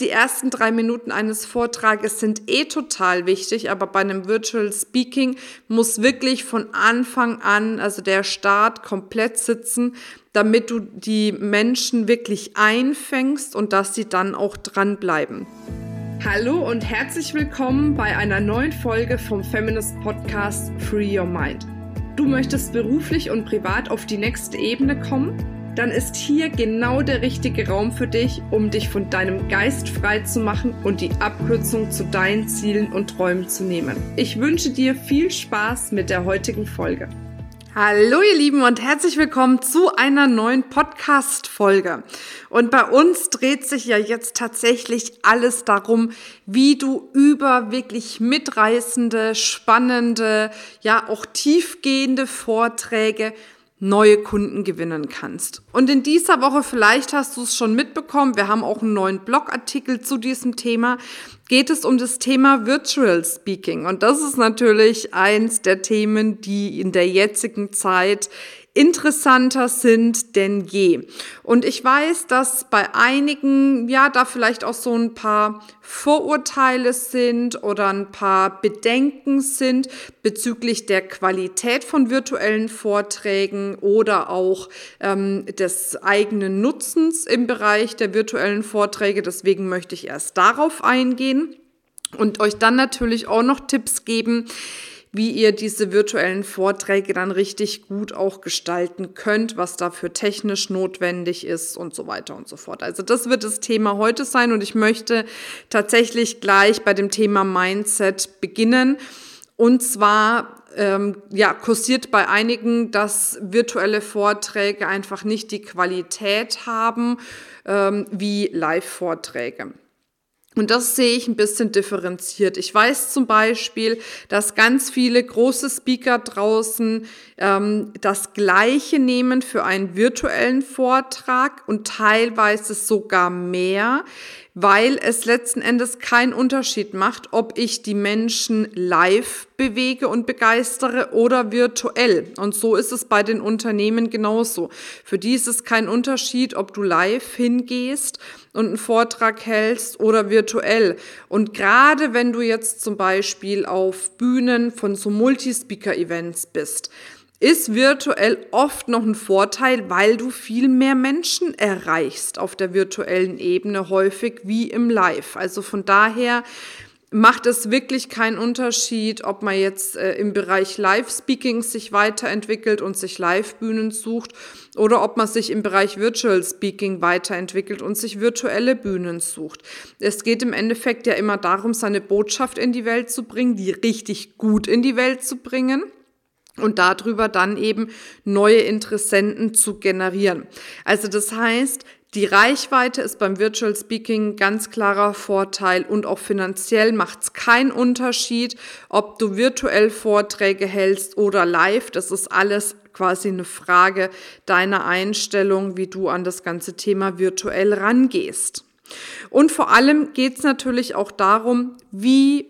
Die ersten drei Minuten eines Vortrages sind eh total wichtig, aber bei einem Virtual Speaking muss wirklich von Anfang an, also der Start komplett sitzen, damit du die Menschen wirklich einfängst und dass sie dann auch dranbleiben. Hallo und herzlich willkommen bei einer neuen Folge vom Feminist Podcast Free Your Mind. Du möchtest beruflich und privat auf die nächste Ebene kommen? Dann ist hier genau der richtige Raum für dich, um dich von deinem Geist frei zu machen und die Abkürzung zu deinen Zielen und Träumen zu nehmen. Ich wünsche dir viel Spaß mit der heutigen Folge. Hallo ihr Lieben und herzlich willkommen zu einer neuen Podcast-Folge. Und bei uns dreht sich ja jetzt tatsächlich alles darum, wie du über wirklich mitreißende, spannende, ja auch tiefgehende Vorträge neue Kunden gewinnen kannst. Und in dieser Woche, vielleicht hast du es schon mitbekommen, wir haben auch einen neuen Blogartikel zu diesem Thema, geht es um das Thema Virtual Speaking. Und das ist natürlich eins der Themen, die in der jetzigen Zeit interessanter sind denn je. Und ich weiß, dass bei einigen, ja, da vielleicht auch so ein paar Vorurteile sind oder ein paar Bedenken sind bezüglich der Qualität von virtuellen Vorträgen oder auch ähm, des eigenen Nutzens im Bereich der virtuellen Vorträge. Deswegen möchte ich erst darauf eingehen und euch dann natürlich auch noch Tipps geben, wie ihr diese virtuellen Vorträge dann richtig gut auch gestalten könnt, was dafür technisch notwendig ist und so weiter und so fort. Also das wird das Thema heute sein und ich möchte tatsächlich gleich bei dem Thema Mindset beginnen. Und zwar ähm, ja, kursiert bei einigen, dass virtuelle Vorträge einfach nicht die Qualität haben ähm, wie Live-Vorträge. Und das sehe ich ein bisschen differenziert. Ich weiß zum Beispiel, dass ganz viele große Speaker draußen ähm, das Gleiche nehmen für einen virtuellen Vortrag und teilweise sogar mehr, weil es letzten Endes keinen Unterschied macht, ob ich die Menschen live bewege und begeistere oder virtuell. Und so ist es bei den Unternehmen genauso. Für die ist es kein Unterschied, ob du live hingehst und einen Vortrag hältst oder virtuell. Und gerade wenn du jetzt zum Beispiel auf Bühnen von so Multispeaker-Events bist, ist virtuell oft noch ein Vorteil, weil du viel mehr Menschen erreichst auf der virtuellen Ebene häufig wie im Live. Also von daher macht es wirklich keinen Unterschied, ob man jetzt äh, im Bereich Live-Speaking sich weiterentwickelt und sich Live-Bühnen sucht oder ob man sich im Bereich Virtual Speaking weiterentwickelt und sich virtuelle Bühnen sucht. Es geht im Endeffekt ja immer darum, seine Botschaft in die Welt zu bringen, die richtig gut in die Welt zu bringen und darüber dann eben neue Interessenten zu generieren. Also das heißt, die Reichweite ist beim Virtual Speaking ganz klarer Vorteil und auch finanziell macht es keinen Unterschied, ob du virtuell Vorträge hältst oder live. Das ist alles quasi eine Frage deiner Einstellung, wie du an das ganze Thema virtuell rangehst. Und vor allem geht es natürlich auch darum, wie,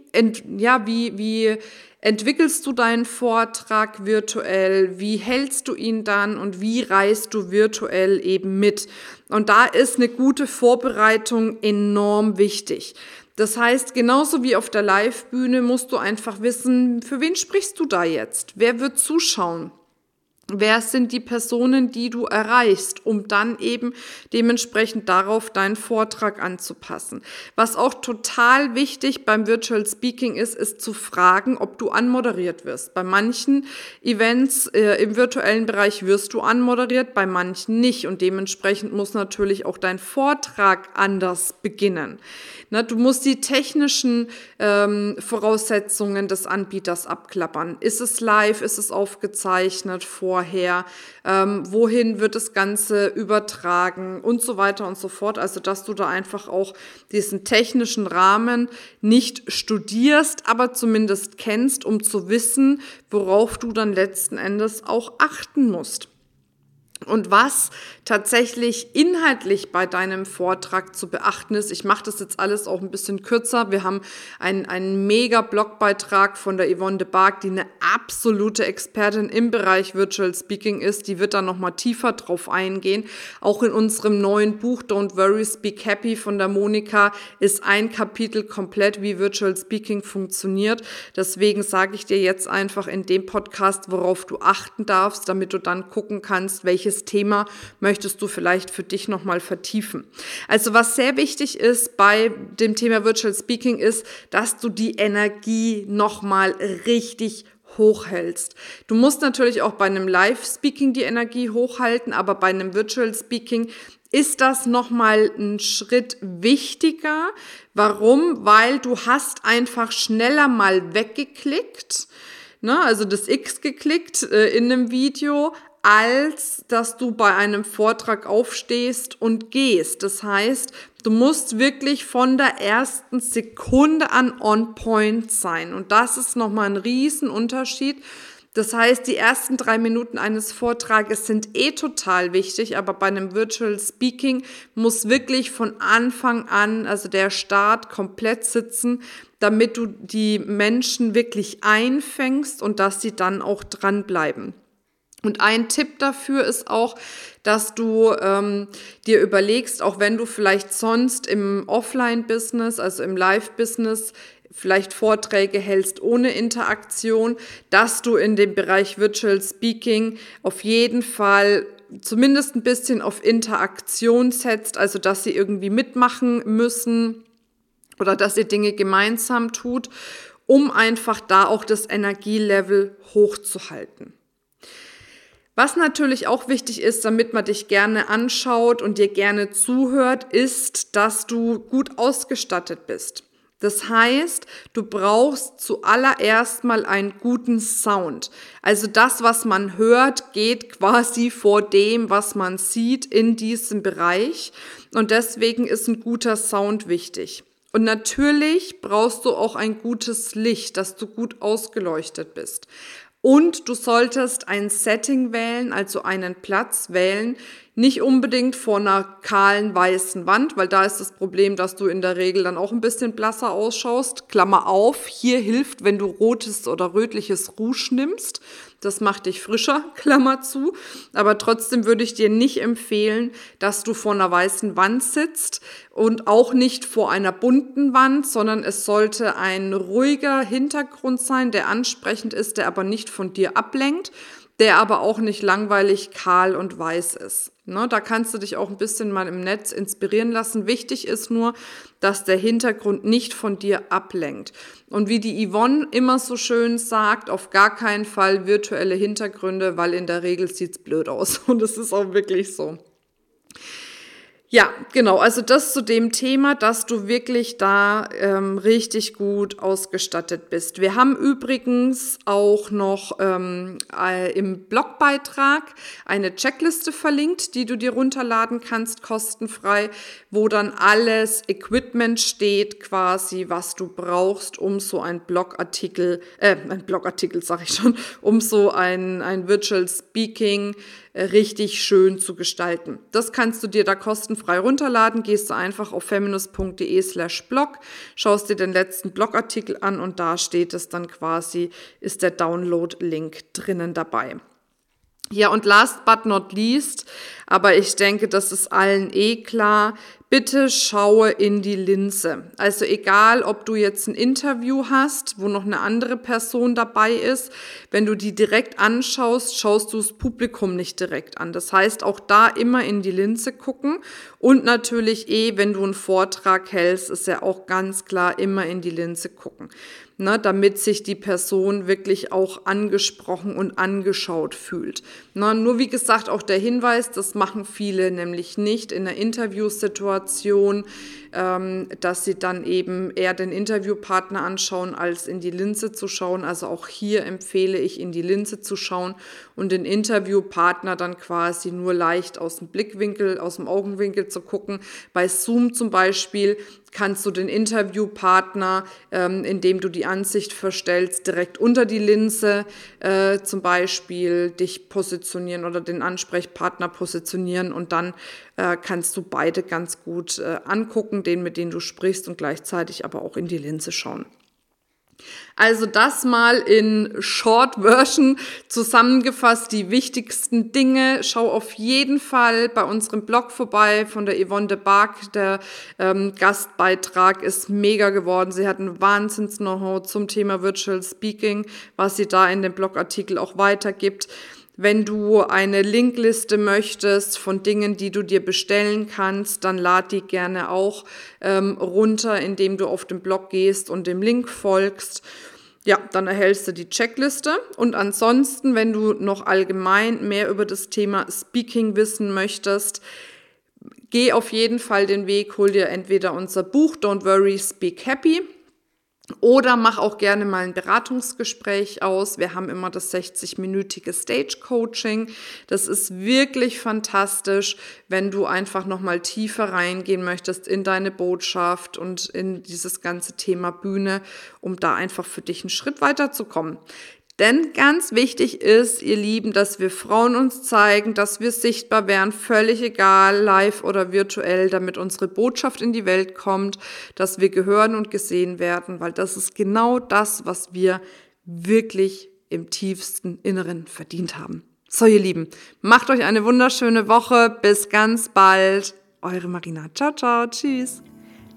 ja, wie, wie entwickelst du deinen Vortrag virtuell, wie hältst du ihn dann und wie reist du virtuell eben mit. Und da ist eine gute Vorbereitung enorm wichtig. Das heißt, genauso wie auf der Live-Bühne musst du einfach wissen, für wen sprichst du da jetzt? Wer wird zuschauen? Wer sind die Personen, die du erreichst, um dann eben dementsprechend darauf deinen Vortrag anzupassen? Was auch total wichtig beim Virtual Speaking ist, ist zu fragen, ob du anmoderiert wirst. Bei manchen Events äh, im virtuellen Bereich wirst du anmoderiert, bei manchen nicht. Und dementsprechend muss natürlich auch dein Vortrag anders beginnen. Na, du musst die technischen ähm, Voraussetzungen des Anbieters abklappern. Ist es live? Ist es aufgezeichnet vor? Vorher, ähm, wohin wird das Ganze übertragen und so weiter und so fort. Also dass du da einfach auch diesen technischen Rahmen nicht studierst, aber zumindest kennst, um zu wissen, worauf du dann letzten Endes auch achten musst. Und was tatsächlich inhaltlich bei deinem Vortrag zu beachten ist, ich mache das jetzt alles auch ein bisschen kürzer. Wir haben einen, einen mega Blogbeitrag von der Yvonne de Barg, die eine absolute Expertin im Bereich Virtual Speaking ist. Die wird da nochmal tiefer drauf eingehen. Auch in unserem neuen Buch Don't Worry, Speak Happy von der Monika ist ein Kapitel komplett, wie Virtual Speaking funktioniert. Deswegen sage ich dir jetzt einfach in dem Podcast, worauf du achten darfst, damit du dann gucken kannst, welche welches Thema möchtest du vielleicht für dich nochmal vertiefen. Also was sehr wichtig ist bei dem Thema Virtual Speaking ist, dass du die Energie nochmal richtig hochhältst. Du musst natürlich auch bei einem Live-Speaking die Energie hochhalten, aber bei einem Virtual Speaking ist das nochmal ein Schritt wichtiger. Warum? Weil du hast einfach schneller mal weggeklickt, ne, also das X geklickt äh, in einem Video, als dass du bei einem Vortrag aufstehst und gehst. Das heißt, du musst wirklich von der ersten Sekunde an on point sein. Und das ist nochmal ein Riesenunterschied. Das heißt, die ersten drei Minuten eines Vortrages sind eh total wichtig, aber bei einem Virtual Speaking muss wirklich von Anfang an, also der Start komplett sitzen, damit du die Menschen wirklich einfängst und dass sie dann auch dranbleiben. Und ein Tipp dafür ist auch, dass du ähm, dir überlegst, auch wenn du vielleicht sonst im Offline-Business, also im Live-Business, vielleicht Vorträge hältst ohne Interaktion, dass du in dem Bereich Virtual Speaking auf jeden Fall zumindest ein bisschen auf Interaktion setzt, also dass sie irgendwie mitmachen müssen oder dass ihr Dinge gemeinsam tut, um einfach da auch das Energielevel hochzuhalten. Was natürlich auch wichtig ist, damit man dich gerne anschaut und dir gerne zuhört, ist, dass du gut ausgestattet bist. Das heißt, du brauchst zuallererst mal einen guten Sound. Also das, was man hört, geht quasi vor dem, was man sieht in diesem Bereich. Und deswegen ist ein guter Sound wichtig. Und natürlich brauchst du auch ein gutes Licht, dass du gut ausgeleuchtet bist. Und du solltest ein Setting wählen, also einen Platz wählen, nicht unbedingt vor einer kahlen weißen Wand, weil da ist das Problem, dass du in der Regel dann auch ein bisschen blasser ausschaust. Klammer auf, hier hilft, wenn du rotes oder rötliches Rouge nimmst. Das macht dich frischer, Klammer zu. Aber trotzdem würde ich dir nicht empfehlen, dass du vor einer weißen Wand sitzt und auch nicht vor einer bunten Wand, sondern es sollte ein ruhiger Hintergrund sein, der ansprechend ist, der aber nicht von dir ablenkt der aber auch nicht langweilig, kahl und weiß ist. Ne, da kannst du dich auch ein bisschen mal im Netz inspirieren lassen. Wichtig ist nur, dass der Hintergrund nicht von dir ablenkt. Und wie die Yvonne immer so schön sagt, auf gar keinen Fall virtuelle Hintergründe, weil in der Regel sieht's blöd aus. Und es ist auch wirklich so. Ja, genau. Also das zu dem Thema, dass du wirklich da ähm, richtig gut ausgestattet bist. Wir haben übrigens auch noch ähm, äh, im Blogbeitrag eine Checkliste verlinkt, die du dir runterladen kannst, kostenfrei, wo dann alles Equipment steht, quasi, was du brauchst, um so ein Blogartikel, äh, ein Blogartikel sag ich schon, um so ein, ein Virtual Speaking äh, richtig schön zu gestalten. Das kannst du dir da kostenfrei runterladen. Gehst du einfach auf feminist.de slash blog, schaust dir den letzten Blogartikel an und da steht es dann quasi, ist der Download-Link drinnen dabei. Ja, und last but not least, aber ich denke, das ist allen eh klar, bitte schaue in die Linse. Also egal, ob du jetzt ein Interview hast, wo noch eine andere Person dabei ist, wenn du die direkt anschaust, schaust du das Publikum nicht direkt an. Das heißt, auch da immer in die Linse gucken und natürlich eh, wenn du einen Vortrag hältst, ist ja auch ganz klar immer in die Linse gucken ne, damit sich die Person wirklich auch angesprochen und angeschaut fühlt. Ne, nur wie gesagt, auch der Hinweis, das machen viele nämlich nicht in einer Interviewsituation ähm, dass sie dann eben eher den Interviewpartner anschauen, als in die Linse zu schauen. Also auch hier empfehle ich, in die Linse zu schauen und den Interviewpartner dann quasi nur leicht aus dem Blickwinkel, aus dem Augenwinkel zu gucken. Bei Zoom zum Beispiel kannst du den Interviewpartner, ähm, indem du die Ansicht verstellst, direkt unter die Linse äh, zum Beispiel dich positionieren oder den Ansprechpartner positionieren und dann äh, kannst du beide ganz gut äh, angucken, den mit dem du sprichst und gleichzeitig aber auch in die Linse schauen. Also das mal in Short Version zusammengefasst, die wichtigsten Dinge. Schau auf jeden Fall bei unserem Blog vorbei von der Yvonne de Barg. Der ähm, Gastbeitrag ist mega geworden. Sie hat ein Wahnsinns-Know-how zum Thema Virtual Speaking, was sie da in dem Blogartikel auch weitergibt. Wenn du eine Linkliste möchtest von Dingen, die du dir bestellen kannst, dann lad die gerne auch ähm, runter, indem du auf den Blog gehst und dem Link folgst. Ja, dann erhältst du die Checkliste. Und ansonsten, wenn du noch allgemein mehr über das Thema Speaking wissen möchtest, geh auf jeden Fall den Weg, hol dir entweder unser Buch Don't Worry, Speak Happy oder mach auch gerne mal ein Beratungsgespräch aus. Wir haben immer das 60-minütige Stage Coaching. Das ist wirklich fantastisch, wenn du einfach noch mal tiefer reingehen möchtest in deine Botschaft und in dieses ganze Thema Bühne, um da einfach für dich einen Schritt weiterzukommen. Denn ganz wichtig ist, ihr Lieben, dass wir Frauen uns zeigen, dass wir sichtbar werden, völlig egal, live oder virtuell, damit unsere Botschaft in die Welt kommt, dass wir gehören und gesehen werden, weil das ist genau das, was wir wirklich im tiefsten Inneren verdient haben. So, ihr Lieben, macht euch eine wunderschöne Woche. Bis ganz bald. Eure Marina. Ciao, ciao. Tschüss.